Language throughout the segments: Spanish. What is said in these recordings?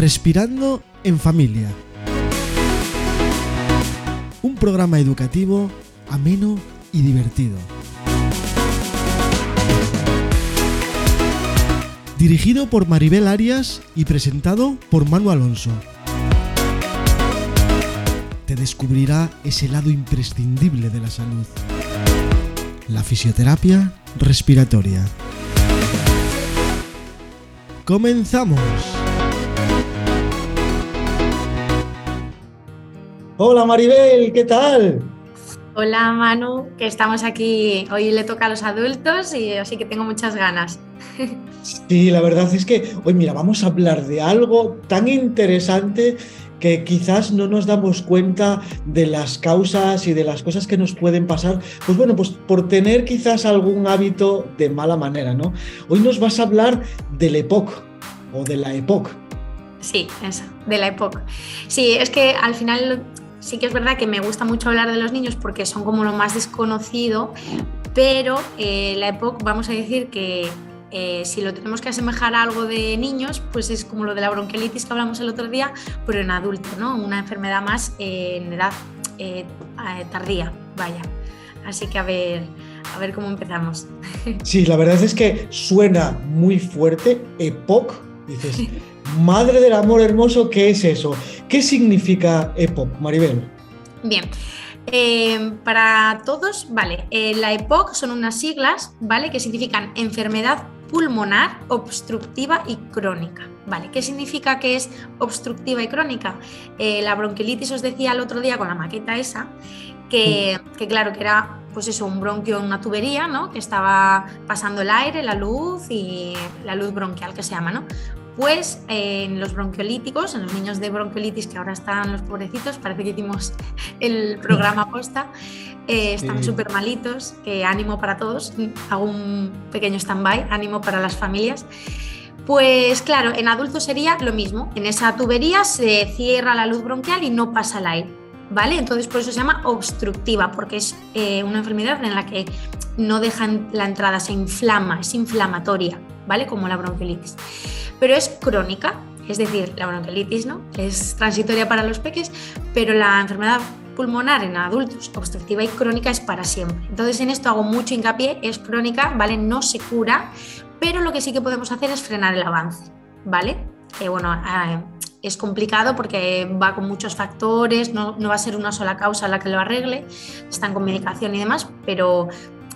Respirando en Familia. Un programa educativo ameno y divertido. Dirigido por Maribel Arias y presentado por Manu Alonso. Te descubrirá ese lado imprescindible de la salud. La fisioterapia respiratoria. ¡Comenzamos! Hola Maribel, ¿qué tal? Hola Manu, que estamos aquí, hoy le toca a los adultos y así que tengo muchas ganas. Sí, la verdad es que hoy mira, vamos a hablar de algo tan interesante que quizás no nos damos cuenta de las causas y de las cosas que nos pueden pasar, pues bueno, pues por tener quizás algún hábito de mala manera, ¿no? Hoy nos vas a hablar del EPOC o de la EPOC. Sí, eso, de la EPOC. Sí, es que al final sí que es verdad que me gusta mucho hablar de los niños porque son como lo más desconocido, pero eh, la EPOC vamos a decir que eh, si lo tenemos que asemejar a algo de niños, pues es como lo de la bronquiolitis que hablamos el otro día, pero en adulto, ¿no? Una enfermedad más eh, en edad tardía, vaya. Así que a ver, a ver cómo empezamos. Sí, la verdad es que suena muy fuerte, EPOC, dices, madre del amor hermoso, ¿qué es eso? ¿Qué significa EPOC, Maribel? Bien. Eh, para todos, vale, eh, la EPOC son unas siglas, ¿vale? Que significan enfermedad pulmonar obstructiva y crónica. ¿Vale? ¿Qué significa que es obstructiva y crónica? Eh, la bronquiolitis os decía el otro día con la maqueta esa, que, que, claro, que era pues eso, un bronquio en una tubería, ¿no? Que estaba pasando el aire, la luz y la luz bronquial que se llama, ¿no? Pues en los bronquiolíticos, en los niños de bronquiolitis que ahora están los pobrecitos, parece que hicimos el programa posta, eh, están súper malitos, que ánimo para todos, hago un pequeño stand-by, ánimo para las familias. Pues claro, en adultos sería lo mismo, en esa tubería se cierra la luz bronquial y no pasa el aire, ¿vale? Entonces por eso se llama obstructiva, porque es eh, una enfermedad en la que no dejan la entrada, se inflama, es inflamatoria, ¿vale? Como la bronquiolitis pero es crónica, es decir, la bronquiolitis ¿no? es transitoria para los peques, pero la enfermedad pulmonar en adultos obstructiva y crónica es para siempre. Entonces en esto hago mucho hincapié, es crónica, ¿vale? No se cura, pero lo que sí que podemos hacer es frenar el avance, ¿vale? Que bueno, eh, es complicado porque va con muchos factores, no, no, va a ser una sola causa la que lo arregle, están con medicación y demás, pero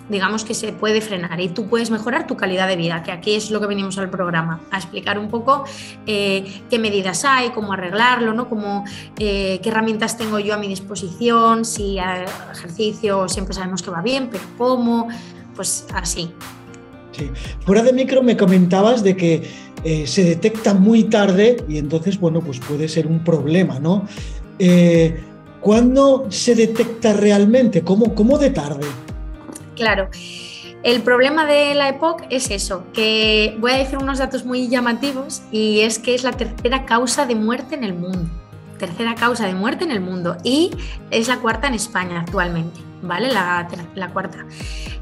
digamos que se puede frenar y tú puedes mejorar tu calidad de vida, que aquí es lo que venimos al programa, a explicar un poco eh, qué medidas hay, cómo arreglarlo, ¿no? Cómo, eh, qué herramientas tengo yo a mi disposición, si ejercicio siempre sabemos que va bien, pero cómo, pues así. Sí. Fuera de micro me comentabas de que eh, se detecta muy tarde y entonces, bueno, pues puede ser un problema, ¿no? ¿Cuándo se detecta realmente? ¿Cómo, cómo de tarde? Claro. El problema de la EPOC es eso, que voy a decir unos datos muy llamativos y es que es la tercera causa de muerte en el mundo. Tercera causa de muerte en el mundo y es la cuarta en España actualmente, ¿vale? La, cuarta.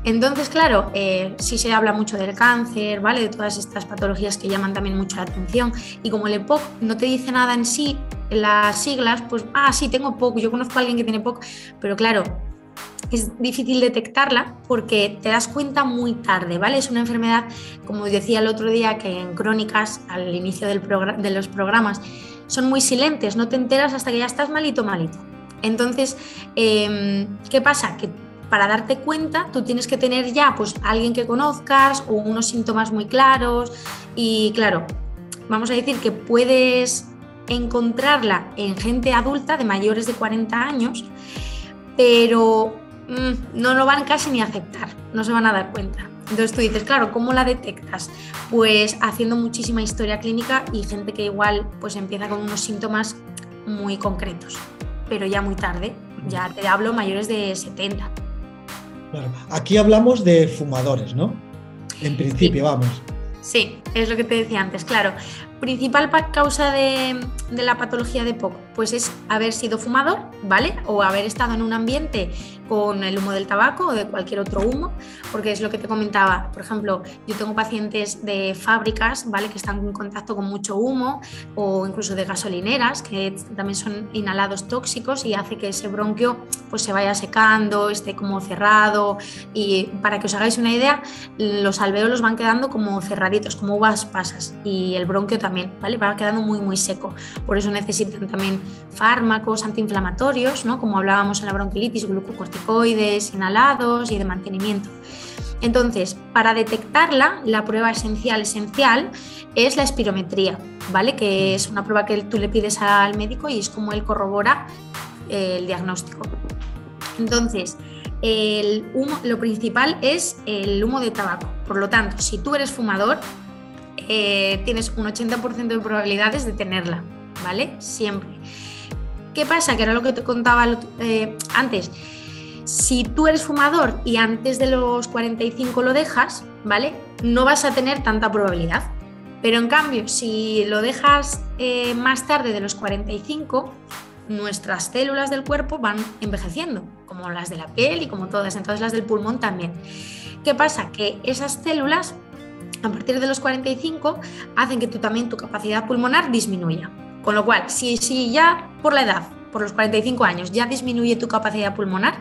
Entonces, claro, eh, sí se habla mucho del cáncer, ¿vale? De todas estas patologías que llaman también mucho la atención y como el EPOC no te dice nada en sí, las siglas, pues, ah, sí, tengo POC, yo conozco a alguien que tiene POC, pero claro, es difícil detectarla porque te das cuenta muy tarde, ¿vale? Es una enfermedad, como decía el otro día, que en crónicas, al inicio del de los programas, son muy silentes, no te enteras hasta que ya estás malito, malito. Entonces, em, ¿qué pasa? Que para darte cuenta tú tienes que tener ya pues alguien que conozcas o unos síntomas muy claros y claro, vamos a decir que puedes encontrarla en gente adulta de mayores de 40 años, pero Mm, no lo van casi ni a aceptar, no se van a dar cuenta. Entonces tú dices, claro, ¿cómo la detectas? Pues haciendo muchísima historia clínica y gente que igual pues empieza con unos síntomas muy concretos, pero ya muy tarde, ya te hablo mayores de 70. Claro, aquí hablamos de fumadores, ¿no? En principio, vamos. Sí, es lo que te decía antes, claro. Principal causa de, la patología de POC, pues es haber sido fumador, ¿vale? O haber estado en un ambiente con el humo del tabaco o de cualquier otro humo, porque es lo que te comentaba. Por ejemplo, yo tengo pacientes de fábricas, ¿vale? Que están en contacto con mucho humo o incluso de gasolineras, que también son inhalados tóxicos y hace que ese bronquio pues se vaya secando, esté como cerrado y para que os hagáis una idea, los alveolos van quedando como cerraditos, como uvas pasas y el bronquio también, ¿vale? Va quedando muy muy seco. Por eso necesitan también fármacos antiinflamatorios, ¿no? Como hablábamos en la bronquilitis, glucocorticoides, inhalados y de mantenimiento. Entonces, para detectarla, la prueba esencial, esencial, es la espirometría, ¿vale? Que es una prueba que tú le pides al médico y es como él corrobora eh, el diagnóstico. Entonces, el humo, lo principal es el humo de tabaco. Por lo tanto, si tú eres fumador, eh, tienes un 80% de probabilidades de tenerla, ¿vale? Siempre. ¿Qué pasa? Que era lo que te contaba eh, antes si tú eres fumador y antes de los 45 lo dejas, ¿vale? No vas a tener tanta probabilidad. Pero en cambio, si lo dejas eh, más tarde de los 45, nuestras células del cuerpo van envejeciendo, como las de la piel y como todas, entonces las del pulmón también. ¿Qué pasa? Que esas células, a partir de los 45, hacen que tú, también tu capacidad pulmonar disminuya. Con lo cual, si, si ya por la edad por los 45 años ya disminuye tu capacidad pulmonar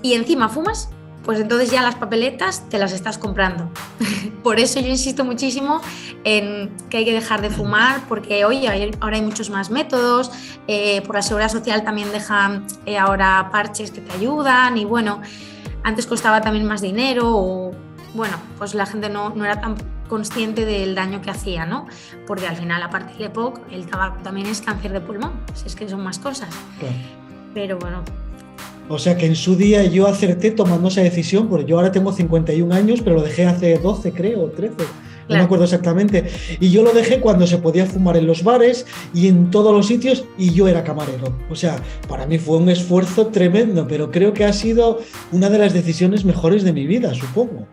y encima fumas, pues entonces ya las papeletas te las estás comprando. por eso yo insisto muchísimo en que hay que dejar de fumar, porque hoy ahora hay muchos más métodos, eh, por la seguridad social también dejan eh, ahora parches que te ayudan y bueno, antes costaba también más dinero o bueno, pues la gente no, no era tan consciente del daño que hacía, ¿no? Porque al final, aparte del EPOC, el tabaco también es cáncer de pulmón, si es que son más cosas. Pero bueno. O sea que en su día yo acerté tomando esa decisión, porque yo ahora tengo 51 años, pero lo dejé hace 12, creo, 13. No me acuerdo exactamente. Y yo lo dejé cuando se podía fumar en los bares y en todos los sitios y yo era camarero. O sea, para mí fue un esfuerzo tremendo, pero creo que ha sido una de las decisiones mejores de mi vida, supongo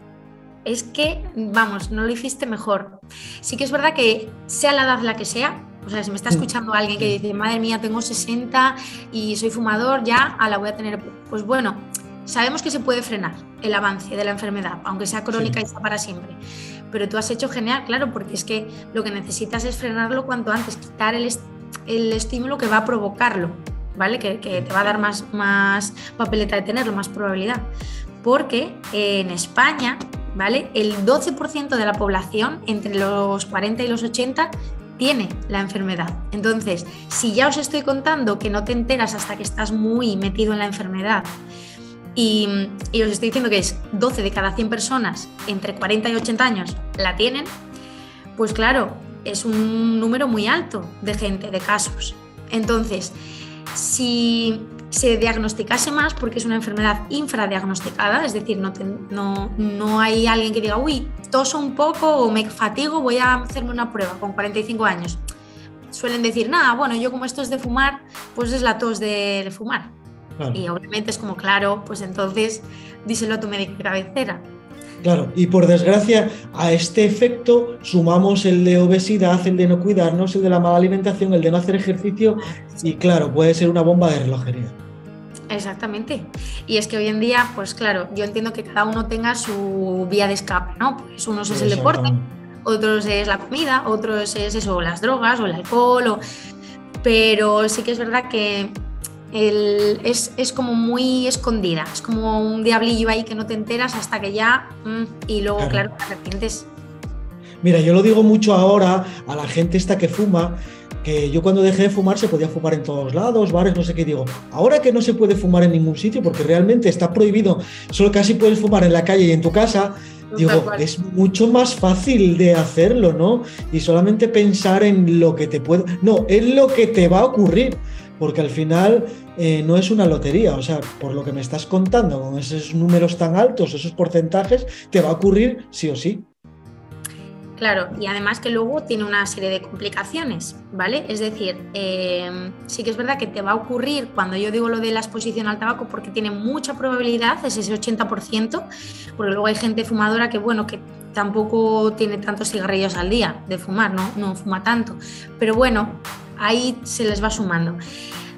es que, vamos, no lo hiciste mejor. Sí que es verdad que sea la edad la que sea, o sea, si me está escuchando alguien que dice, madre mía, tengo 60 y soy fumador, ya a la voy a tener. Pues bueno, sabemos que se puede frenar el avance de la enfermedad, aunque sea crónica y sea para siempre. Pero tú has hecho genial, claro, porque es que lo que necesitas es frenarlo cuanto antes, quitar el, el estímulo que va a provocarlo, ¿vale? Que, que, te va a dar más, más papeleta de tenerlo, más probabilidad. Porque en España ¿vale? El 12% de la población entre los 40 y los 80 tiene la enfermedad. Entonces, si ya os estoy contando que no te enteras hasta que estás muy metido en la enfermedad y, os estoy diciendo que es 12 de cada 100 personas entre 40 y 80 años la tienen, pues claro, es un número muy alto de gente, de casos. Entonces, si se diagnosticase más porque es una enfermedad infradiagnosticada, es decir, no, no, no, hay alguien que diga, uy, toso un poco o me fatigo, voy a hacerme una prueba con 45 años. Suelen decir, nada, bueno, yo como esto es de fumar, pues es la tos de fumar. Y obviamente es como, claro, pues entonces díselo a tu médico cabecera. Claro, y por desgracia a este efecto sumamos el de obesidad, el de no cuidarnos, el de la mala alimentación, el de no hacer ejercicio y claro, puede ser una bomba de relojería. Exactamente. Y es que hoy en día, pues claro, yo entiendo que cada uno tenga su vía de escape, ¿no? Pues unos es el deporte, otros es la comida, otros es eso, las drogas o el alcohol, pero sí que es verdad que es, como muy escondida, es como un diablillo ahí que no te enteras hasta que ya, mm, y luego, claro, te arrepientes. Mira, yo lo digo mucho ahora a la gente esta que fuma, que yo cuando dejé de fumar se podía fumar en todos lados, bares, no sé qué digo. Ahora que no se puede fumar en ningún sitio porque realmente está prohibido, solo casi puedes fumar en la calle y en tu casa, digo, es mucho más fácil de hacerlo, ¿no? Y solamente pensar en lo que te puede... No, es lo que te va a ocurrir porque al final eh, no es una lotería, o sea, por lo que me estás contando, con esos números tan altos, esos porcentajes, te va a ocurrir sí o sí. Claro, y además que luego tiene una serie de complicaciones, ¿vale? Es decir, em, sí que es verdad que te va a ocurrir cuando yo digo lo de la exposición al tabaco, porque tiene mucha probabilidad, es ese 80%, porque luego hay gente fumadora que, bueno, que tampoco tiene tantos cigarrillos al día de fumar, no, no fuma tanto, pero bueno, ahí se les va sumando.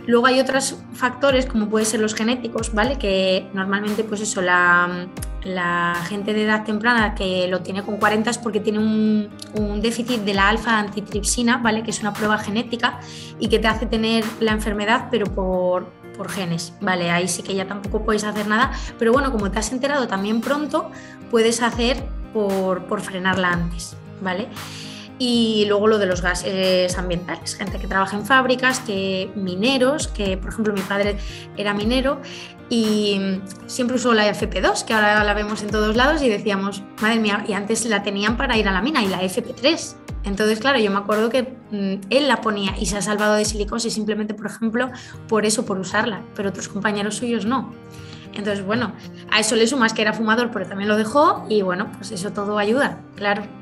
Luego hay otros factores, como pueden ser los genéticos, ¿vale? Que normalmente, pues eso, la, gente de edad temprana que lo tiene con 40 es porque tiene un, déficit de la alfa antitripsina, ¿vale? Que es una prueba genética y que te hace tener la enfermedad, pero por, genes, ¿vale? Ahí sí que ya tampoco puedes hacer nada, pero bueno, como te has enterado también pronto, puedes hacer por frenarla antes, ¿vale? Y luego lo de los gases ambientales, gente que trabaja en fábricas, que mineros, que por ejemplo mi padre era minero y siempre usó la FP2, que ahora la vemos en todos lados y decíamos, madre mía, y antes la tenían para ir a la mina y la FP3. Entonces, claro, yo me acuerdo que mm, él la ponía y se ha salvado de silicosis simplemente, por ejemplo, por eso, por usarla, pero otros compañeros suyos no. Entonces, bueno, a eso le sumas que era fumador, pero también lo dejó y bueno, pues eso todo ayuda, claro.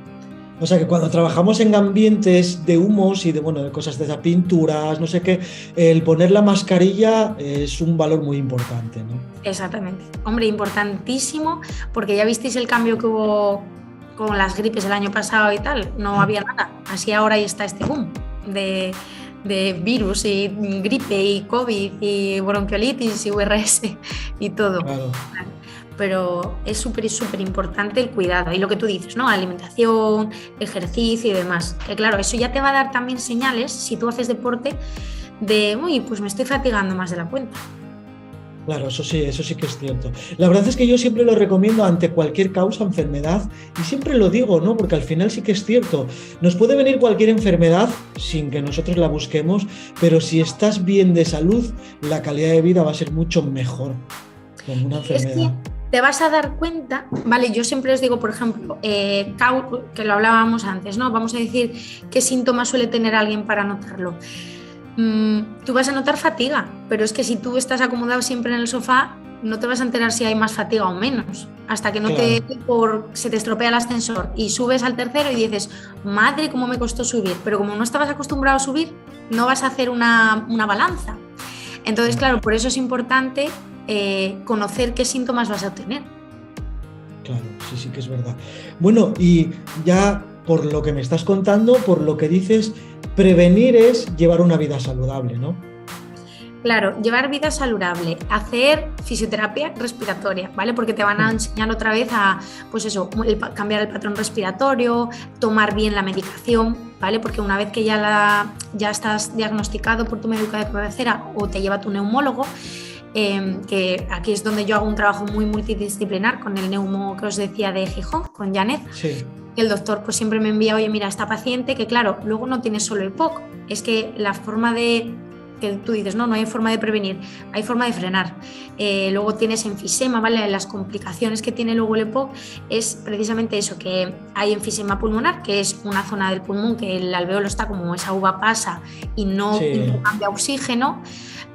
O sea que cuando trabajamos en ambientes de humos y de, bueno, de cosas de esas pinturas, no sé qué, el poner la mascarilla es un valor muy importante, ¿no? Exactamente. Hombre, importantísimo, porque ya visteis el cambio que hubo con las gripes el año pasado y tal. No había nada. Así ahora ahí está este boom de, de virus y gripe y COVID y bronquiolitis y URS y todo. Claro pero es súper, súper importante el cuidado y lo que tú dices, ¿no? Alimentación, ejercicio y demás. Que claro, eso ya te va a dar también señales si tú haces deporte de, uy, pues me estoy fatigando más de la cuenta. Claro, eso sí, eso sí que es cierto. La verdad es que yo siempre lo recomiendo ante cualquier causa, enfermedad, y siempre lo digo, ¿no? Porque al final sí que es cierto. Nos puede venir cualquier enfermedad sin que nosotros la busquemos, pero si estás bien de salud, la calidad de vida va a ser mucho mejor con una enfermedad te vas a dar cuenta, vale, yo siempre os digo, por ejemplo, eh, que lo hablábamos antes, ¿no? Vamos a decir qué síntomas suele tener alguien para notarlo. Mm, tú vas a notar fatiga, pero es que si tú estás acomodado siempre en el sofá, no te vas a enterar si hay más fatiga o menos, hasta que no te por, se te estropea el ascensor y subes al tercero y dices, madre, cómo me costó subir, pero como no estabas acostumbrado a subir, no vas a hacer una, una balanza. Entonces, mm. claro, por eso es importante eh, conocer qué síntomas vas a tener. Claro, sí, sí que es verdad. Bueno, y ya por lo que me estás contando, por lo que dices, prevenir es llevar una vida saludable, ¿no? Claro, llevar vida saludable, hacer fisioterapia respiratoria, ¿vale? Porque te van a mm. enseñar otra vez a, pues eso, cambiar el patrón respiratorio, tomar bien la medicación, ¿vale? Porque una vez que ya, la, ya estás diagnosticado por tu médico de cabecera o te lleva tu neumólogo, Em, que aquí es donde yo hago un trabajo muy multidisciplinar con el neumo que os decía de Gijón, con Janet. Sí. El doctor pues siempre me envía, oye, mira, esta paciente que claro, luego no tiene solo el POC, es que la forma de que tú dices, no, no hay forma de prevenir, hay forma de frenar. Eh, luego tienes enfisema, ¿vale? Las complicaciones que tiene luego el EPOC es precisamente eso, que hay enfisema pulmonar, que es una zona del pulmón que el alveolo está como esa uva pasa y no cambia oxígeno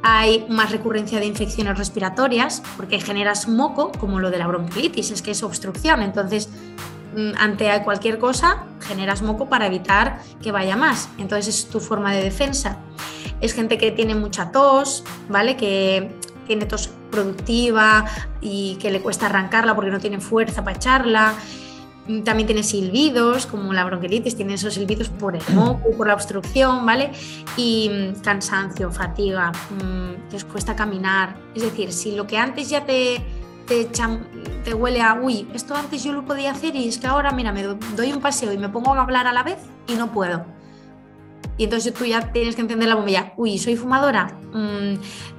hay más recurrencia de infecciones respiratorias porque generas moco, como lo de la bronquiolitis, es que es obstrucción. Entonces, mm, ante cualquier cosa, generas moco para evitar que vaya más. Entonces, es tu forma de defensa. Es gente que tiene mucha tos, ¿vale? Que tiene tos productiva y que le cuesta arrancarla porque no tiene fuerza para echarla. Mm, también tiene silbidos, como la bronquiolitis, tiene esos silbidos por el moco, por la obstrucción, ¿vale? Y mm, cansancio, fatiga, mm, les cuesta caminar. Es decir, si lo que antes ya te, te, te huele a, uy, esto antes yo lo podía hacer y es que ahora, mira, me doy un paseo y me pongo a hablar a la vez y no puedo y entonces tú ya tienes que entender la bombilla. Uy, soy fumadora. Mm,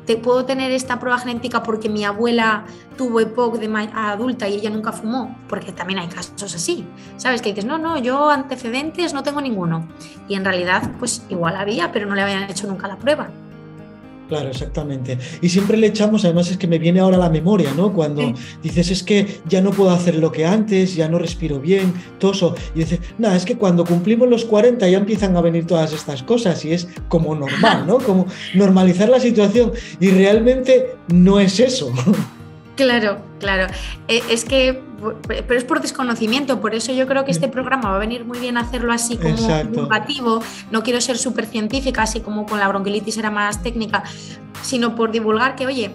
te puedo tener esta prueba genética porque mi abuela tuvo EPOC de adulta y ella nunca fumó, porque también hay casos así. ¿Sabes? Que dices, no, no, yo antecedentes no tengo ninguno. Y en realidad, pues igual había, pero no le habían hecho nunca la prueba. Claro, exactamente. Y siempre le echamos, además es que me viene ahora la memoria, ¿no? Cuando dices, es que ya no puedo hacer lo que antes, ya no respiro bien, toso. Y dices, nada, es que cuando cumplimos los 40 ya empiezan a venir todas estas cosas y es como normal, ¿no? Como normalizar la situación. Y realmente no es eso. Claro, claro. Eh, es que, pero es por desconocimiento, por eso yo creo que este programa va a venir muy bien hacerlo así como divulgativo. No quiero ser súper científica, así como con la bronquiolitis era más técnica, sino por divulgar que, oye,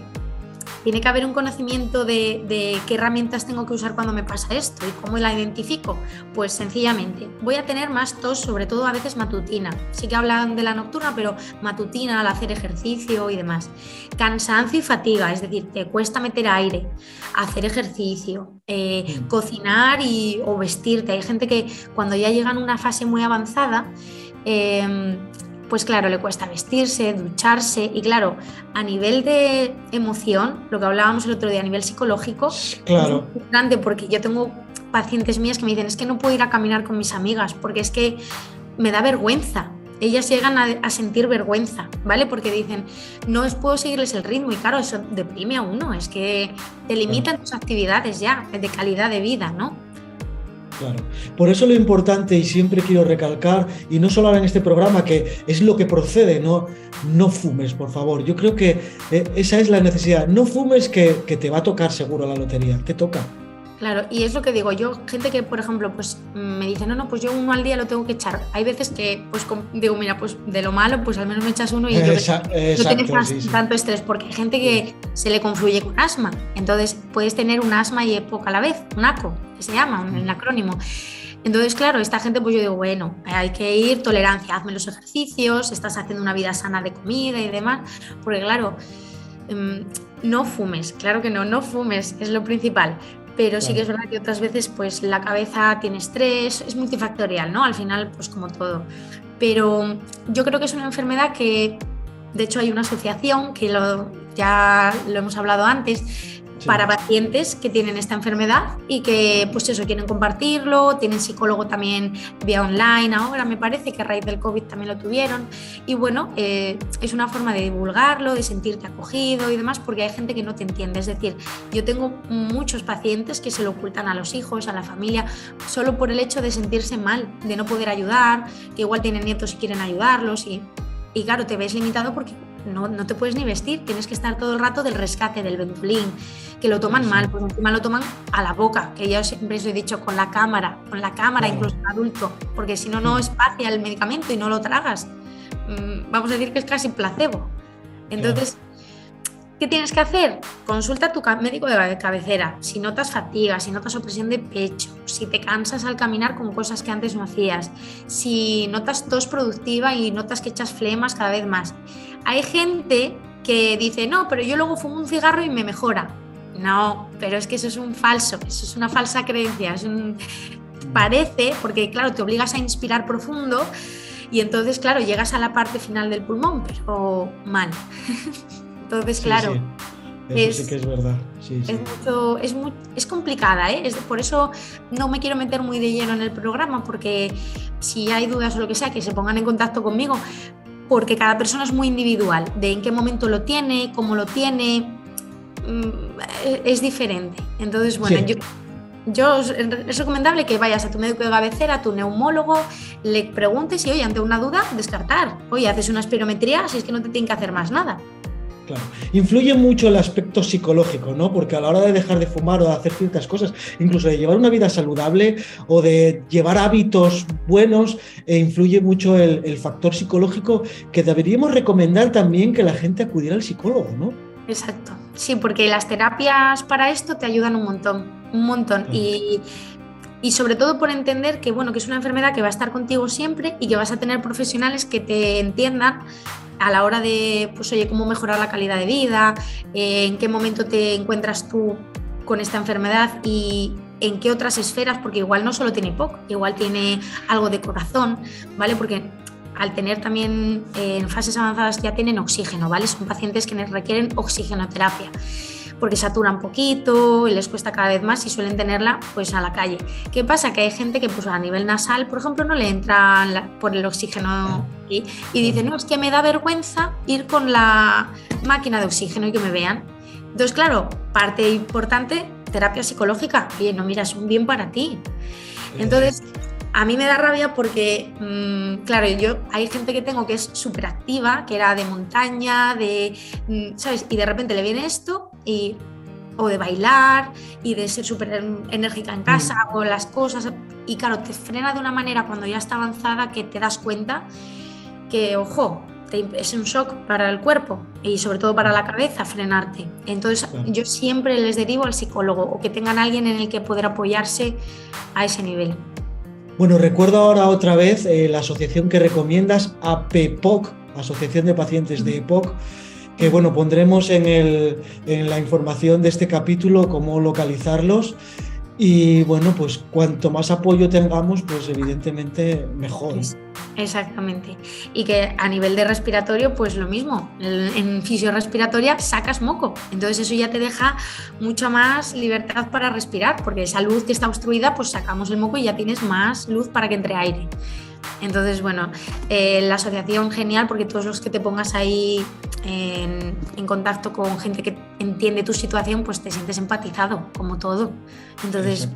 tiene que haber un conocimiento de, qué herramientas tengo que usar cuando me pasa esto y cómo la identifico. Pues sencillamente, voy a tener más tos, sobre todo a veces matutina. Sí que hablan de la nocturna, pero matutina al hacer ejercicio y demás. Cansancio y fatiga, es decir, te cuesta meter aire, hacer ejercicio, eh, mm. cocinar y, o vestirte. Hay gente que cuando ya llegan a una fase muy avanzada, em, pues claro, le cuesta vestirse, ducharse y claro, a nivel de emoción, lo que hablábamos el otro día, a nivel psicológico, claro. es grande porque yo tengo pacientes mías que me dicen, es que no puedo ir a caminar con mis amigas porque es que me da vergüenza. Ellas llegan a, sentir vergüenza, ¿vale? Porque dicen, no es, puedo seguirles el ritmo y claro, eso deprime a uno, es que te limitan tus actividades ya de calidad de vida, ¿no? Claro. Por eso lo importante, y siempre quiero recalcar, y no solo en este programa, que es lo que procede, no, no fumes, por favor. Yo creo que eh, esa es la necesidad. No fumes que, que te va a tocar seguro la lotería, te toca. Claro, y es lo que digo, yo, gente que, por ejemplo, pues me dice, no, no, pues yo uno al día lo tengo que echar. Hay veces que, pues digo, mira, pues de lo malo, pues al menos me echas uno y yo no tienes tanto estrés, porque hay gente que se le confluye con asma. Entonces, puedes tener un asma y época a la vez, un ACO, que se llama, un acrónimo. Entonces, claro, esta gente, pues yo digo, bueno, hay que ir, tolerancia, hazme los ejercicios, estás haciendo una vida sana de comida y demás, porque claro, em, no fumes, claro que no, no fumes, es lo principal, pero sí que es verdad que otras veces pues la cabeza tiene estrés, es multifactorial, ¿no? Al final, pues como todo. Pero yo creo que es una enfermedad que, de hecho, hay una asociación que lo, ya lo hemos hablado antes, para pacientes que tienen esta enfermedad y que pues eso quieren compartirlo, tienen psicólogo también vía online ahora me parece que a raíz del COVID también lo tuvieron. Y bueno, eh, es una forma de divulgarlo, de sentirte acogido y demás porque hay gente que no te entiende, es decir, yo tengo muchos pacientes que se lo ocultan a los hijos, a la familia, solo por el hecho de sentirse mal, de no poder ayudar, que igual tienen nietos y quieren ayudarlos y, y claro, te ves limitado porque no, no, te puedes ni vestir, tienes que estar todo el rato del rescate, del ventulín, que lo toman mal, pues encima lo toman a la boca, que yo siempre os he dicho con la cámara, con la cámara, incluso adulto, porque si no, no espacia el medicamento y no lo tragas. Mm, vamos a decir que es casi placebo. Entonces, ¿qué tienes que hacer? Consulta a tu médico de cabecera. Si notas fatiga, si notas opresión de pecho, si te cansas al caminar con cosas que antes no hacías, si notas tos productiva y notas que echas flemas cada vez más. Hay gente que dice, no, pero yo luego fumo un cigarro y me mejora. No, pero es que eso es un falso, eso es una falsa creencia. Parece, porque claro, te obligas a inspirar profundo y entonces, claro, llegas a la parte final del pulmón, pero mal. entonces, claro. es, sí que es verdad. es, es, complicada, ¿eh? por eso no me quiero meter muy de lleno en el programa, porque si hay dudas o lo que sea, que se pongan en contacto conmigo, porque cada persona es muy individual, de en qué momento lo tiene, cómo lo tiene, Mm, es diferente. Entonces, bueno, yo, es recomendable que vayas a tu médico de cabecera, a tu neumólogo, le preguntes y, oye, ante una duda, descartar. Oye, haces una espirometría, si es que no te tienen que hacer más nada. Claro. Influye mucho el aspecto psicológico, ¿no? Porque a la hora de dejar de fumar o de hacer ciertas cosas, incluso de llevar una vida saludable o de llevar hábitos buenos, eh, influye mucho el, el factor psicológico que deberíamos recomendar también que la gente acudiera al psicólogo, ¿no? Exacto. Sí, porque las terapias para esto te ayudan un montón, un montón. Y, sobre todo por entender que, bueno, que es una enfermedad que va a estar contigo siempre y que vas a tener profesionales que te entiendan a la hora de, pues oye, cómo mejorar la calidad de vida, eh, en qué momento te encuentras tú con esta enfermedad y en qué otras esferas, porque igual no solo tiene POC, igual tiene algo de corazón, ¿vale? Porque al tener también eh, en fases avanzadas ya tienen oxígeno, ¿vale? Son pacientes que requieren oxigenoterapia porque saturan un poquito y les cuesta cada vez más y suelen tenerla pues a la calle. ¿Qué pasa? Que hay gente que pues a nivel nasal, por ejemplo, no le entra por el oxígeno y, y dice, no, es que me da vergüenza ir con la máquina de oxígeno y que me vean. Entonces, claro, parte importante, terapia psicológica. Oye, no, mira, es un bien para ti. Entonces, a mí me da rabia porque, mm, claro, yo hay gente que tengo que es súper activa, que era de montaña, de, mm, ¿sabes? Y de repente le viene esto y o de bailar y de ser súper enérgica en casa mm. o las cosas. Y claro, te frena de una manera cuando ya está avanzada que te das cuenta que, ojo, es un shock para el cuerpo y sobre todo para la cabeza frenarte. Entonces yo siempre les derivo al psicólogo o que tengan alguien en el que poder apoyarse a ese nivel. Bueno, recuerdo ahora otra vez eh, la asociación que recomiendas, APPOC, Asociación de Pacientes de EPOC, que bueno, pondremos en, en la información de este capítulo cómo localizarlos. Y bueno, pues cuanto más apoyo tengamos, pues evidentemente mejor. Exactamente. Y que a nivel de respiratorio, pues lo mismo. En fisiorespiratoria sacas moco. Entonces eso ya te deja mucha más libertad para respirar, porque esa luz que está obstruida, pues sacamos el moco y ya tienes más luz para que entre aire. Entonces, bueno, eh, la asociación genial porque todos los que te pongas ahí en, contacto con gente que entiende tu situación, pues te sientes empatizado, como todo. Entonces,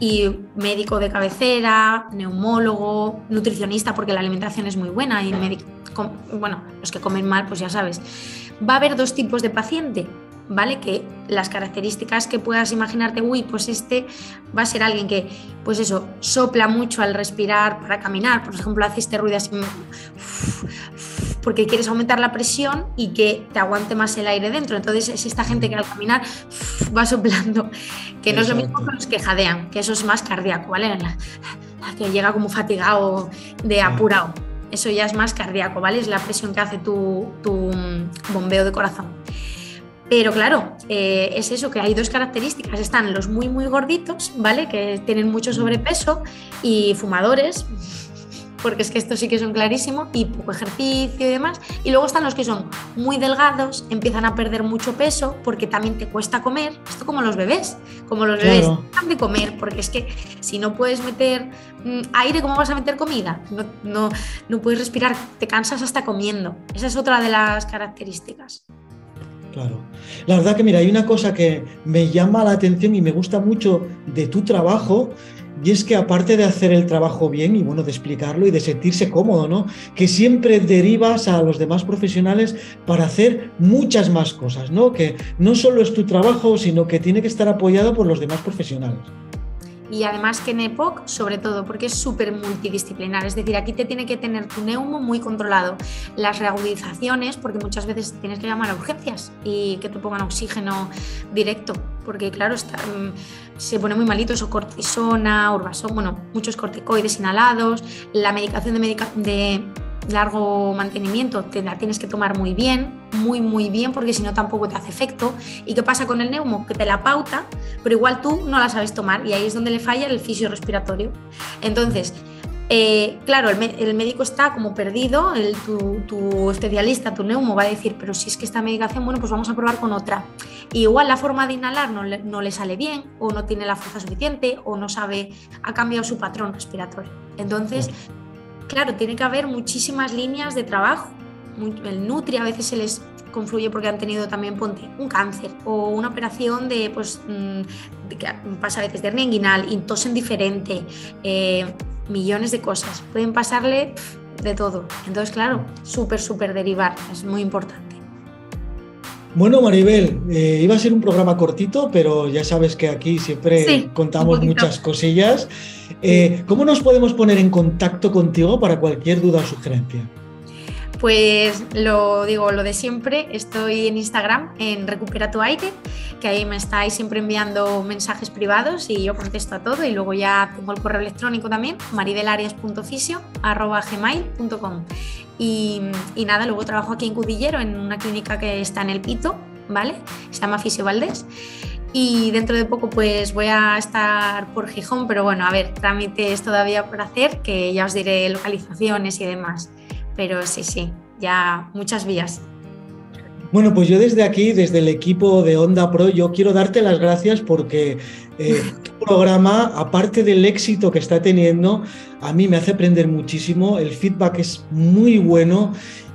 y médico de cabecera, neumólogo, nutricionista, porque la alimentación es muy buena y médico, bueno, los que comen mal, pues ya sabes. Va a haber dos tipos de paciente ¿vale? Que las características que puedas imaginarte, uy, pues este va a ser alguien que, pues eso, sopla mucho al respirar para caminar, por ejemplo, hace este ruido así, porque quieres aumentar la presión y que te aguante más el aire dentro. Entonces es esta gente que al caminar va soplando, que no es lo mismo que los que jadean, que eso es más cardíaco, ¿vale? Que llega como fatigado de apurado. Eso ya es más cardíaco, ¿vale? Es la presión que hace tu, tu bombeo de corazón. Pero claro, eh, es eso, que hay dos características. Están los muy, muy gorditos, ¿vale? Que tienen mucho sobrepeso y fumadores, porque es que estos sí que son clarísimos, y poco ejercicio y demás. Y luego están los que son muy delgados, empiezan a perder mucho peso porque también te cuesta comer. Esto como los bebés, como los bebés bebés de comer, porque es que si no puedes meter mm, aire, ¿cómo vas a meter comida? No, no, no puedes respirar, te cansas hasta comiendo. Esa es otra de las características. Claro. La verdad que mira, hay una cosa que me llama la atención y me gusta mucho de tu trabajo, y es que aparte de hacer el trabajo bien y bueno, de explicarlo y de sentirse cómodo, ¿no? Que siempre derivas a los demás profesionales para hacer muchas más cosas, ¿no? Que no solo es tu trabajo, sino que tiene que estar apoyado por los demás profesionales y además que en EPOC, sobre todo, porque es súper multidisciplinar, es decir, aquí te tiene que tener tu neumo muy controlado. Las reagudizaciones, porque muchas veces tienes que llamar a urgencias y que te pongan oxígeno directo, porque claro, está, mm, se pone muy malito eso, cortisona, urbasón, bueno, muchos corticoides inhalados, la medicación de, medica de largo mantenimiento te la tienes que tomar muy bien, muy muy bien, porque si no tampoco te hace efecto. ¿Y qué pasa con el neumo? Que te la pauta, pero igual tú no la sabes tomar y ahí es donde le falla el fisio respiratorio. Entonces, eh, claro, el, médico está como perdido, el, tu, especialista, tu neumo, va a decir, pero si es que esta medicación, bueno, pues vamos a probar con otra. igual la forma de inhalar no le, no le sale bien, o no tiene la fuerza suficiente, o no sabe, ha cambiado su patrón respiratorio. Entonces, claro, tiene que haber muchísimas líneas de trabajo. El Nutri a veces se les confluye porque han tenido también, ponte, un cáncer o una operación de, pues, mm, pasa a veces de hernia inguinal, y tosen diferente, eh, millones de cosas. Pueden pasarle de todo. Entonces, claro, súper, súper derivar, es muy importante. Bueno, Maribel, eh, iba a ser un programa cortito, pero ya sabes que aquí siempre contamos muchas cosillas. Eh, ¿Cómo nos podemos poner en contacto contigo para cualquier duda o sugerencia? Pues lo digo, lo de siempre, estoy en Instagram en Recupera tu aire, que ahí me estáis siempre enviando mensajes privados y yo contesto a todo y luego ya tengo el correo electrónico también, maridelarias.fisio.gmail.com y, y nada, luego trabajo aquí en Cudillero, en una clínica que está en El Pito, ¿vale? Se llama Fisio Valdés y dentro de poco pues voy a estar por Gijón, pero bueno, a ver, trámites todavía por hacer, que ya os diré localizaciones y demás. Pero sí, sí, ya muchas vías. Bueno, pues yo desde aquí, desde el equipo de Onda Pro, yo quiero darte las gracias porque eh, tu programa, aparte del éxito que está teniendo, a mí me hace aprender muchísimo, el feedback es muy bueno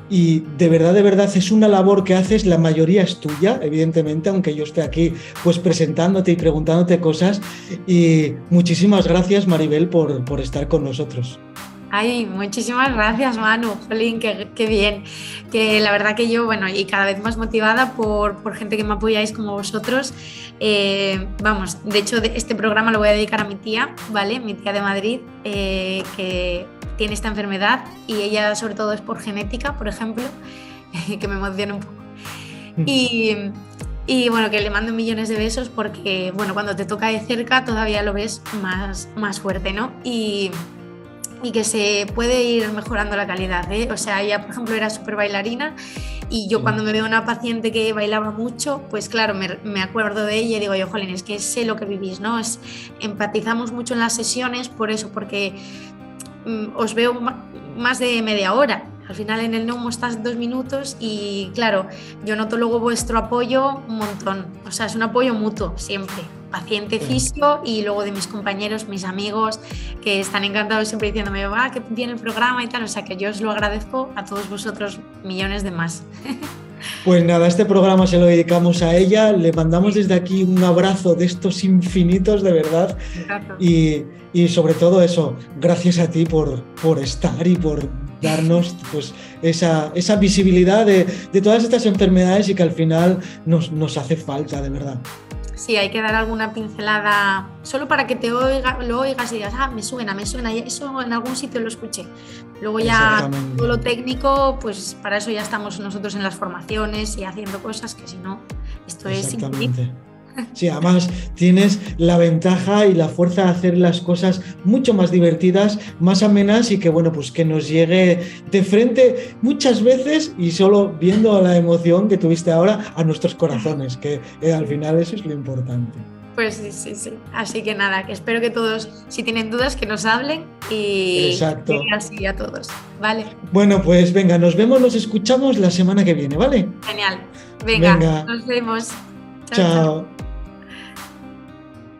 y de verdad, de verdad es una labor que haces, la mayoría es tuya, evidentemente, aunque yo esté aquí pues presentándote y preguntándote cosas. Y muchísimas gracias, Maribel, por, por estar con nosotros. Ay, muchísimas gracias, Manu. Jolín, qué, qué, bien. Que la verdad que yo, bueno, y cada vez más motivada por, por gente que me apoyáis como vosotros. Eh, vamos, de hecho, este programa lo voy a dedicar a mi tía, ¿vale? Mi tía de Madrid, eh, que tiene esta enfermedad y ella sobre todo es por genética, por ejemplo, que me emociona un poco. Mm. Y, y bueno, que le mando millones de besos porque, bueno, cuando te toca de cerca todavía lo ves más, más fuerte, ¿no? Y, y que se puede ir mejorando la calidad. ¿eh? O sea, ella, por ejemplo, era súper bailarina y yo cuando me veo una paciente que bailaba mucho, pues claro, me, me acuerdo de ella y digo, yo, jolín, es que sé lo que vivís, ¿no? Es, empatizamos mucho en las sesiones por eso, porque mm, os veo más de media hora. Al final en el neumo estás dos minutos y claro, yo noto luego vuestro apoyo un montón. O sea, es un apoyo mutuo siempre paciente físico y luego de mis compañeros, mis amigos, que están encantados siempre diciéndome, va, que viene el programa y tal. O sea que yo os lo agradezco a todos vosotros millones de más. Pues nada, este programa se lo dedicamos a ella. Le mandamos desde aquí un abrazo de estos infinitos, de verdad. Y, y, sobre todo eso, gracias a ti por, por estar y por darnos pues, esa, esa visibilidad de, de, todas estas enfermedades y que al final nos, nos hace falta, de verdad. Sí, hay que dar alguna pincelada solo para que te oiga, lo oigas y digas, ah, me suena, me suena, eso en algún sitio lo escuché. Luego ya todo lo técnico, pues para eso ya estamos nosotros en las formaciones y haciendo cosas que si no, esto es infinito. Sí, además tienes la ventaja y la fuerza de hacer las cosas mucho más divertidas, más amenas y que bueno, pues que nos llegue de frente muchas veces y solo viendo la emoción que tuviste ahora a nuestros corazones, que eh, al final eso es lo importante. Pues sí, sí, sí. Así que nada, que espero que todos, si tienen dudas, que nos hablen y Exacto. así a todos. Vale. Bueno, pues venga, nos vemos, nos escuchamos la semana que viene, ¿vale? Genial. Venga, nos vemos. 叫